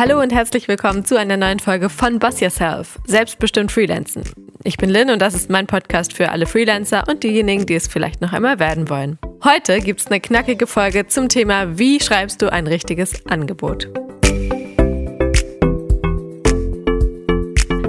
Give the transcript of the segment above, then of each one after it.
Hallo und herzlich willkommen zu einer neuen Folge von Boss Yourself, selbstbestimmt Freelancen. Ich bin Lynn und das ist mein Podcast für alle Freelancer und diejenigen, die es vielleicht noch einmal werden wollen. Heute gibt es eine knackige Folge zum Thema, wie schreibst du ein richtiges Angebot.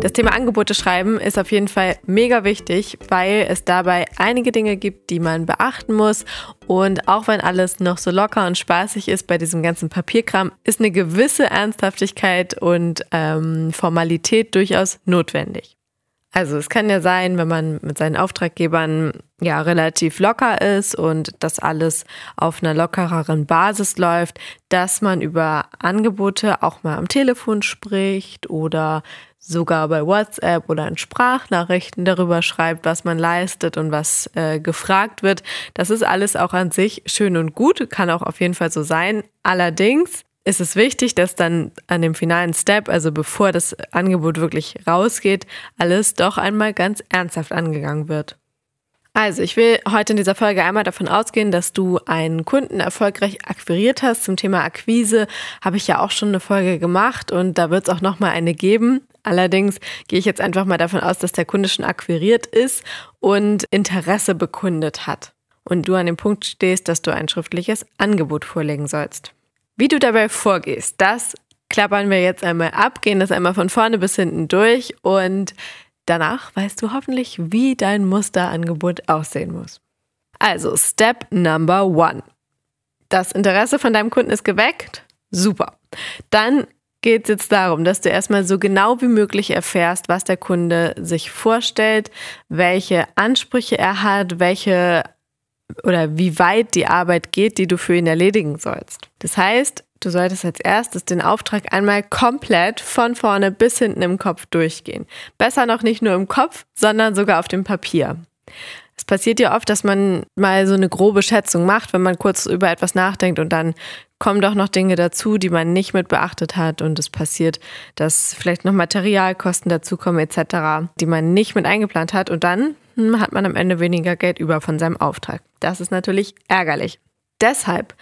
Das Thema Angebote schreiben ist auf jeden Fall mega wichtig, weil es dabei einige Dinge gibt, die man beachten muss. Und auch wenn alles noch so locker und spaßig ist bei diesem ganzen Papierkram, ist eine gewisse Ernsthaftigkeit und ähm, Formalität durchaus notwendig. Also es kann ja sein, wenn man mit seinen Auftraggebern ja relativ locker ist und das alles auf einer lockereren Basis läuft, dass man über Angebote auch mal am Telefon spricht oder sogar bei WhatsApp oder in Sprachnachrichten darüber schreibt, was man leistet und was äh, gefragt wird. Das ist alles auch an sich schön und gut, kann auch auf jeden Fall so sein. Allerdings ist es wichtig, dass dann an dem finalen Step, also bevor das Angebot wirklich rausgeht, alles doch einmal ganz ernsthaft angegangen wird. Also, ich will heute in dieser Folge einmal davon ausgehen, dass du einen Kunden erfolgreich akquiriert hast. Zum Thema Akquise habe ich ja auch schon eine Folge gemacht und da wird es auch nochmal eine geben. Allerdings gehe ich jetzt einfach mal davon aus, dass der Kunde schon akquiriert ist und Interesse bekundet hat. Und du an dem Punkt stehst, dass du ein schriftliches Angebot vorlegen sollst. Wie du dabei vorgehst, das klappern wir jetzt einmal ab, gehen das einmal von vorne bis hinten durch und danach weißt du hoffentlich, wie dein Musterangebot aussehen muss. Also, Step Number One. Das Interesse von deinem Kunden ist geweckt? Super. Dann geht es jetzt darum, dass du erstmal so genau wie möglich erfährst, was der Kunde sich vorstellt, welche Ansprüche er hat, welche oder wie weit die Arbeit geht, die du für ihn erledigen sollst. Das heißt, du solltest als erstes den Auftrag einmal komplett von vorne bis hinten im Kopf durchgehen. Besser noch nicht nur im Kopf, sondern sogar auf dem Papier. Es passiert ja oft, dass man mal so eine grobe Schätzung macht, wenn man kurz über etwas nachdenkt und dann kommen doch noch Dinge dazu, die man nicht mit beachtet hat und es passiert, dass vielleicht noch Materialkosten dazukommen etc., die man nicht mit eingeplant hat und dann hat man am Ende weniger Geld über von seinem Auftrag. Das ist natürlich ärgerlich. Deshalb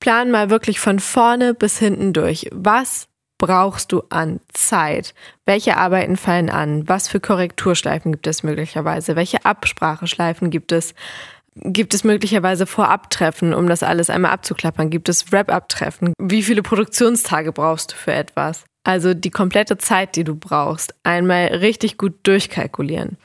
plan mal wirklich von vorne bis hinten durch. Was brauchst du an Zeit? Welche Arbeiten fallen an? Was für Korrekturschleifen gibt es möglicherweise? Welche Abspracheschleifen gibt es? Gibt es möglicherweise Vorabtreffen, um das alles einmal abzuklappern? Gibt es Wrap-up-Treffen? Wie viele Produktionstage brauchst du für etwas? Also die komplette Zeit, die du brauchst, einmal richtig gut durchkalkulieren.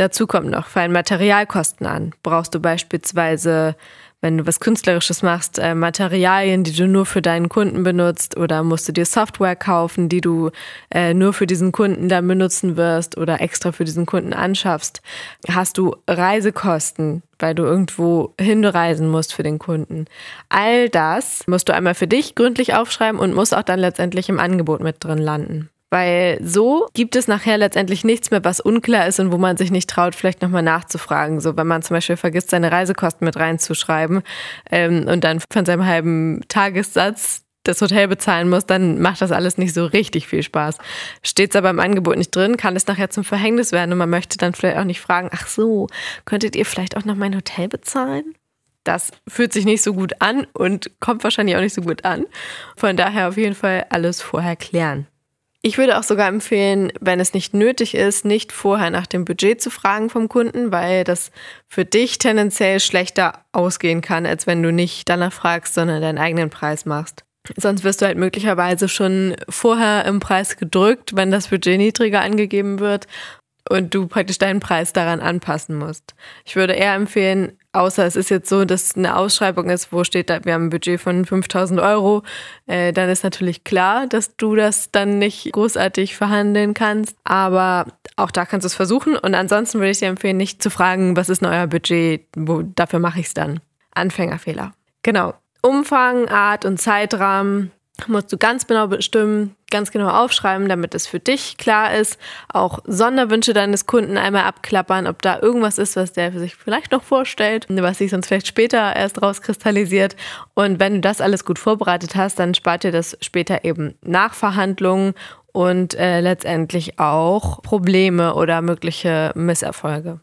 Dazu kommt noch, fallen Materialkosten an. Brauchst du beispielsweise wenn du was Künstlerisches machst, äh, Materialien, die du nur für deinen Kunden benutzt oder musst du dir Software kaufen, die du äh, nur für diesen Kunden dann benutzen wirst oder extra für diesen Kunden anschaffst. Hast du Reisekosten, weil du irgendwo hinreisen musst für den Kunden. All das musst du einmal für dich gründlich aufschreiben und muss auch dann letztendlich im Angebot mit drin landen. Weil so gibt es nachher letztendlich nichts mehr, was unklar ist und wo man sich nicht traut, vielleicht nochmal nachzufragen. So, wenn man zum Beispiel vergisst, seine Reisekosten mit reinzuschreiben ähm, und dann von seinem halben Tagessatz das Hotel bezahlen muss, dann macht das alles nicht so richtig viel Spaß. Steht es aber im Angebot nicht drin, kann es nachher zum Verhängnis werden und man möchte dann vielleicht auch nicht fragen, ach so, könntet ihr vielleicht auch noch mein Hotel bezahlen? Das fühlt sich nicht so gut an und kommt wahrscheinlich auch nicht so gut an. Von daher auf jeden Fall alles vorher klären. Ich würde auch sogar empfehlen, wenn es nicht nötig ist, nicht vorher nach dem Budget zu fragen vom Kunden, weil das für dich tendenziell schlechter ausgehen kann, als wenn du nicht danach fragst, sondern deinen eigenen Preis machst. Sonst wirst du halt möglicherweise schon vorher im Preis gedrückt, wenn das Budget niedriger angegeben wird und du praktisch deinen Preis daran anpassen musst. Ich würde eher empfehlen, außer es ist jetzt so, dass eine Ausschreibung ist, wo steht, wir haben ein Budget von 5000 Euro, äh, dann ist natürlich klar, dass du das dann nicht großartig verhandeln kannst. Aber auch da kannst du es versuchen. Und ansonsten würde ich dir empfehlen, nicht zu fragen, was ist denn euer Budget, wo, dafür mache ich es dann. Anfängerfehler. Genau. Umfang, Art und Zeitrahmen musst du ganz genau bestimmen, ganz genau aufschreiben, damit es für dich klar ist. Auch Sonderwünsche deines Kunden einmal abklappern, ob da irgendwas ist, was der sich vielleicht noch vorstellt, was sich sonst vielleicht später erst rauskristallisiert. Und wenn du das alles gut vorbereitet hast, dann spart dir das später eben Nachverhandlungen und äh, letztendlich auch Probleme oder mögliche Misserfolge.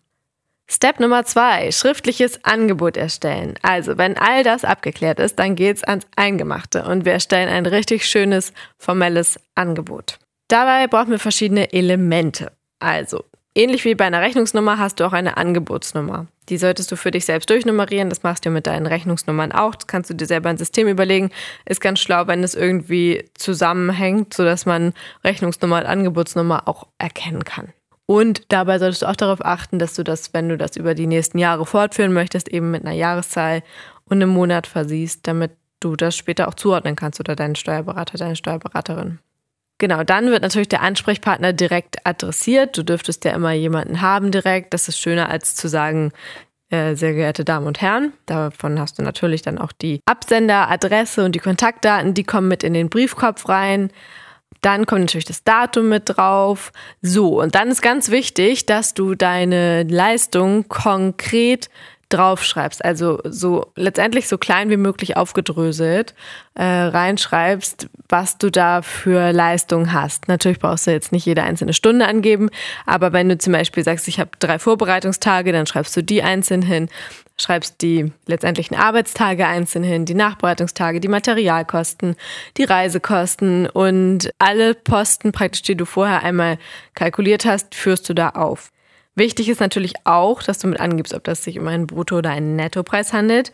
Step Nummer zwei, schriftliches Angebot erstellen. Also, wenn all das abgeklärt ist, dann geht's ans Eingemachte und wir erstellen ein richtig schönes, formelles Angebot. Dabei brauchen wir verschiedene Elemente. Also, ähnlich wie bei einer Rechnungsnummer hast du auch eine Angebotsnummer. Die solltest du für dich selbst durchnummerieren. Das machst du mit deinen Rechnungsnummern auch. Das kannst du dir selber ein System überlegen. Ist ganz schlau, wenn es irgendwie zusammenhängt, sodass man Rechnungsnummer und Angebotsnummer auch erkennen kann. Und dabei solltest du auch darauf achten, dass du das, wenn du das über die nächsten Jahre fortführen möchtest, eben mit einer Jahreszahl und einem Monat versiehst, damit du das später auch zuordnen kannst oder deinen Steuerberater, deine Steuerberaterin. Genau, dann wird natürlich der Ansprechpartner direkt adressiert. Du dürftest ja immer jemanden haben direkt. Das ist schöner als zu sagen, äh, sehr geehrte Damen und Herren. Davon hast du natürlich dann auch die Absenderadresse und die Kontaktdaten, die kommen mit in den Briefkopf rein. Dann kommt natürlich das Datum mit drauf. So, und dann ist ganz wichtig, dass du deine Leistung konkret draufschreibst, also so letztendlich so klein wie möglich aufgedröselt äh, reinschreibst, was du da für Leistung hast. Natürlich brauchst du jetzt nicht jede einzelne Stunde angeben, aber wenn du zum Beispiel sagst, ich habe drei Vorbereitungstage, dann schreibst du die einzeln hin schreibst die letztendlichen Arbeitstage einzeln hin, die Nachbereitungstage, die Materialkosten, die Reisekosten und alle Posten praktisch, die du vorher einmal kalkuliert hast, führst du da auf. Wichtig ist natürlich auch, dass du mit angibst, ob das sich um einen Brutto- oder einen Nettopreis handelt.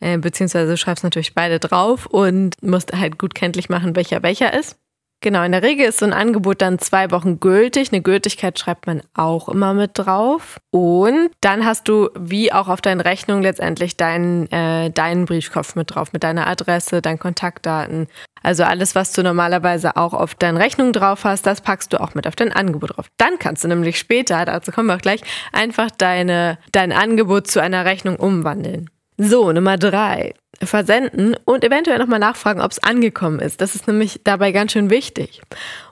Äh, beziehungsweise schreibst natürlich beide drauf und musst halt gut kenntlich machen, welcher welcher ist. Genau, in der Regel ist so ein Angebot dann zwei Wochen gültig. Eine Gültigkeit schreibt man auch immer mit drauf. Und dann hast du, wie auch auf deinen Rechnungen, letztendlich deinen, äh, deinen Briefkopf mit drauf, mit deiner Adresse, deinen Kontaktdaten. Also alles, was du normalerweise auch auf deinen Rechnungen drauf hast, das packst du auch mit auf dein Angebot drauf. Dann kannst du nämlich später, dazu kommen wir auch gleich, einfach deine, dein Angebot zu einer Rechnung umwandeln. So, Nummer drei versenden und eventuell nochmal nachfragen, ob es angekommen ist. Das ist nämlich dabei ganz schön wichtig.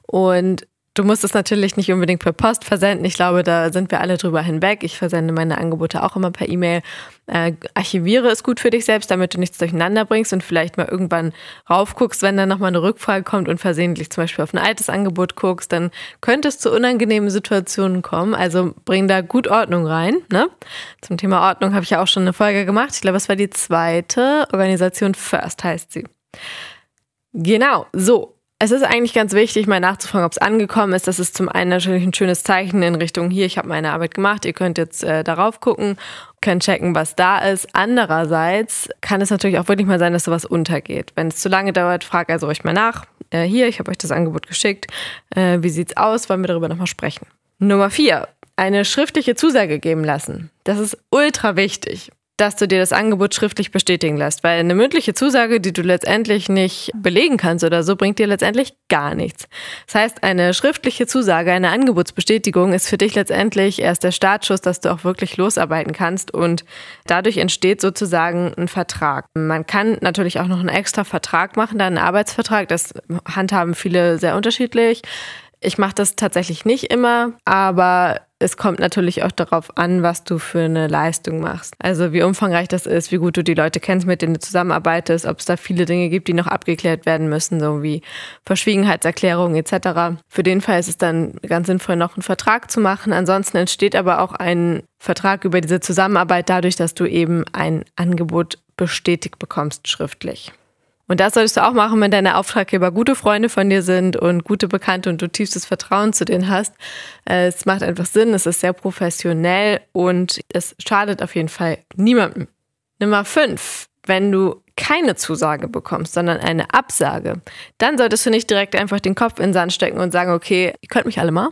Und Du musst es natürlich nicht unbedingt per Post versenden. Ich glaube, da sind wir alle drüber hinweg. Ich versende meine Angebote auch immer per E-Mail. Äh, archiviere es gut für dich selbst, damit du nichts durcheinander bringst und vielleicht mal irgendwann raufguckst, wenn dann nochmal eine Rückfrage kommt und versehentlich zum Beispiel auf ein altes Angebot guckst, dann könnte es zu unangenehmen Situationen kommen. Also bring da gut Ordnung rein. Ne? Zum Thema Ordnung habe ich ja auch schon eine Folge gemacht. Ich glaube, es war die zweite. Organisation First heißt sie. Genau, so. Es ist eigentlich ganz wichtig, mal nachzufragen, ob es angekommen ist. Das ist zum einen natürlich ein schönes Zeichen in Richtung hier, ich habe meine Arbeit gemacht, ihr könnt jetzt äh, darauf gucken, könnt checken, was da ist. Andererseits kann es natürlich auch wirklich mal sein, dass sowas untergeht. Wenn es zu lange dauert, fragt also euch mal nach. Äh, hier, ich habe euch das Angebot geschickt. Äh, wie sieht's aus? Wollen wir darüber nochmal sprechen? Nummer vier, eine schriftliche Zusage geben lassen. Das ist ultra wichtig dass du dir das Angebot schriftlich bestätigen lässt, weil eine mündliche Zusage, die du letztendlich nicht belegen kannst oder so, bringt dir letztendlich gar nichts. Das heißt, eine schriftliche Zusage, eine Angebotsbestätigung ist für dich letztendlich erst der Startschuss, dass du auch wirklich losarbeiten kannst und dadurch entsteht sozusagen ein Vertrag. Man kann natürlich auch noch einen extra Vertrag machen, dann einen Arbeitsvertrag, das handhaben viele sehr unterschiedlich. Ich mache das tatsächlich nicht immer, aber es kommt natürlich auch darauf an, was du für eine Leistung machst. Also wie umfangreich das ist, wie gut du die Leute kennst, mit denen du zusammenarbeitest, ob es da viele Dinge gibt, die noch abgeklärt werden müssen, so wie Verschwiegenheitserklärungen etc. Für den Fall ist es dann ganz sinnvoll, noch einen Vertrag zu machen. Ansonsten entsteht aber auch ein Vertrag über diese Zusammenarbeit dadurch, dass du eben ein Angebot bestätigt bekommst schriftlich. Und das solltest du auch machen, wenn deine Auftraggeber gute Freunde von dir sind und gute Bekannte und du tiefstes Vertrauen zu denen hast. Äh, es macht einfach Sinn, es ist sehr professionell und es schadet auf jeden Fall niemandem. Nummer fünf, wenn du keine Zusage bekommst, sondern eine Absage, dann solltest du nicht direkt einfach den Kopf in den Sand stecken und sagen, okay, ihr könnt mich alle mal,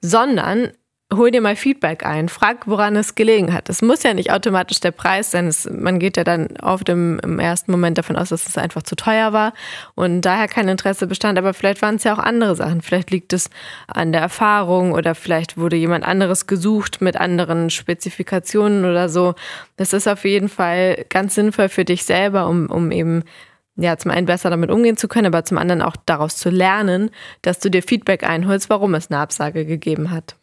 sondern hol dir mal Feedback ein, frag, woran es gelegen hat. Es muss ja nicht automatisch der Preis sein. Es, man geht ja dann oft im, im, ersten Moment davon aus, dass es einfach zu teuer war und daher kein Interesse bestand. Aber vielleicht waren es ja auch andere Sachen. Vielleicht liegt es an der Erfahrung oder vielleicht wurde jemand anderes gesucht mit anderen Spezifikationen oder so. Das ist auf jeden Fall ganz sinnvoll für dich selber, um, um eben ja, zum einen besser damit umgehen zu können, aber zum anderen auch daraus zu lernen, dass du dir Feedback einholst, warum es eine Absage gegeben hat.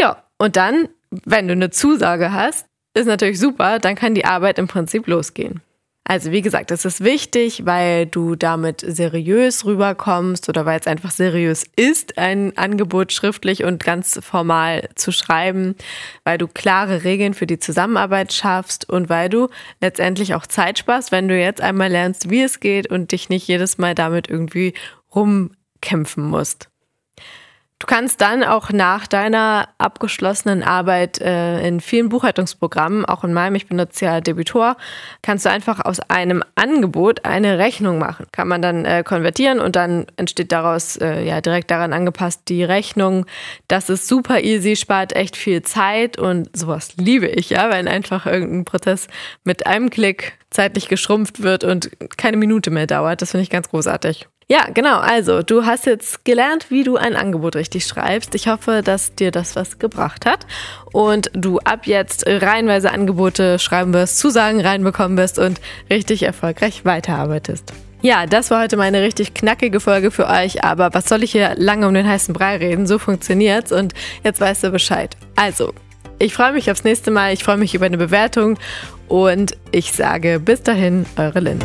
Ja, und dann, wenn du eine Zusage hast, ist natürlich super, dann kann die Arbeit im Prinzip losgehen. Also wie gesagt, es ist wichtig, weil du damit seriös rüberkommst oder weil es einfach seriös ist, ein Angebot schriftlich und ganz formal zu schreiben, weil du klare Regeln für die Zusammenarbeit schaffst und weil du letztendlich auch Zeit sparst, wenn du jetzt einmal lernst, wie es geht und dich nicht jedes Mal damit irgendwie rumkämpfen musst. Du kannst dann auch nach deiner abgeschlossenen Arbeit äh, in vielen Buchhaltungsprogrammen, auch in meinem, ich benutze ja Debitor, kannst du einfach aus einem Angebot eine Rechnung machen. Kann man dann äh, konvertieren und dann entsteht daraus äh, ja direkt daran angepasst die Rechnung. Das ist super easy, spart echt viel Zeit und sowas liebe ich, ja, wenn einfach irgendein Prozess mit einem Klick zeitlich geschrumpft wird und keine Minute mehr dauert. Das finde ich ganz großartig. Ja, genau. Also, du hast jetzt gelernt, wie du ein Angebot richtig schreibst. Ich hoffe, dass dir das was gebracht hat und du ab jetzt reihenweise Angebote schreiben wirst, Zusagen reinbekommen wirst und richtig erfolgreich weiterarbeitest. Ja, das war heute meine richtig knackige Folge für euch, aber was soll ich hier lange um den heißen Brei reden? So funktioniert's und jetzt weißt du Bescheid. Also, ich freue mich aufs nächste Mal, ich freue mich über eine Bewertung und ich sage bis dahin, eure Lynn.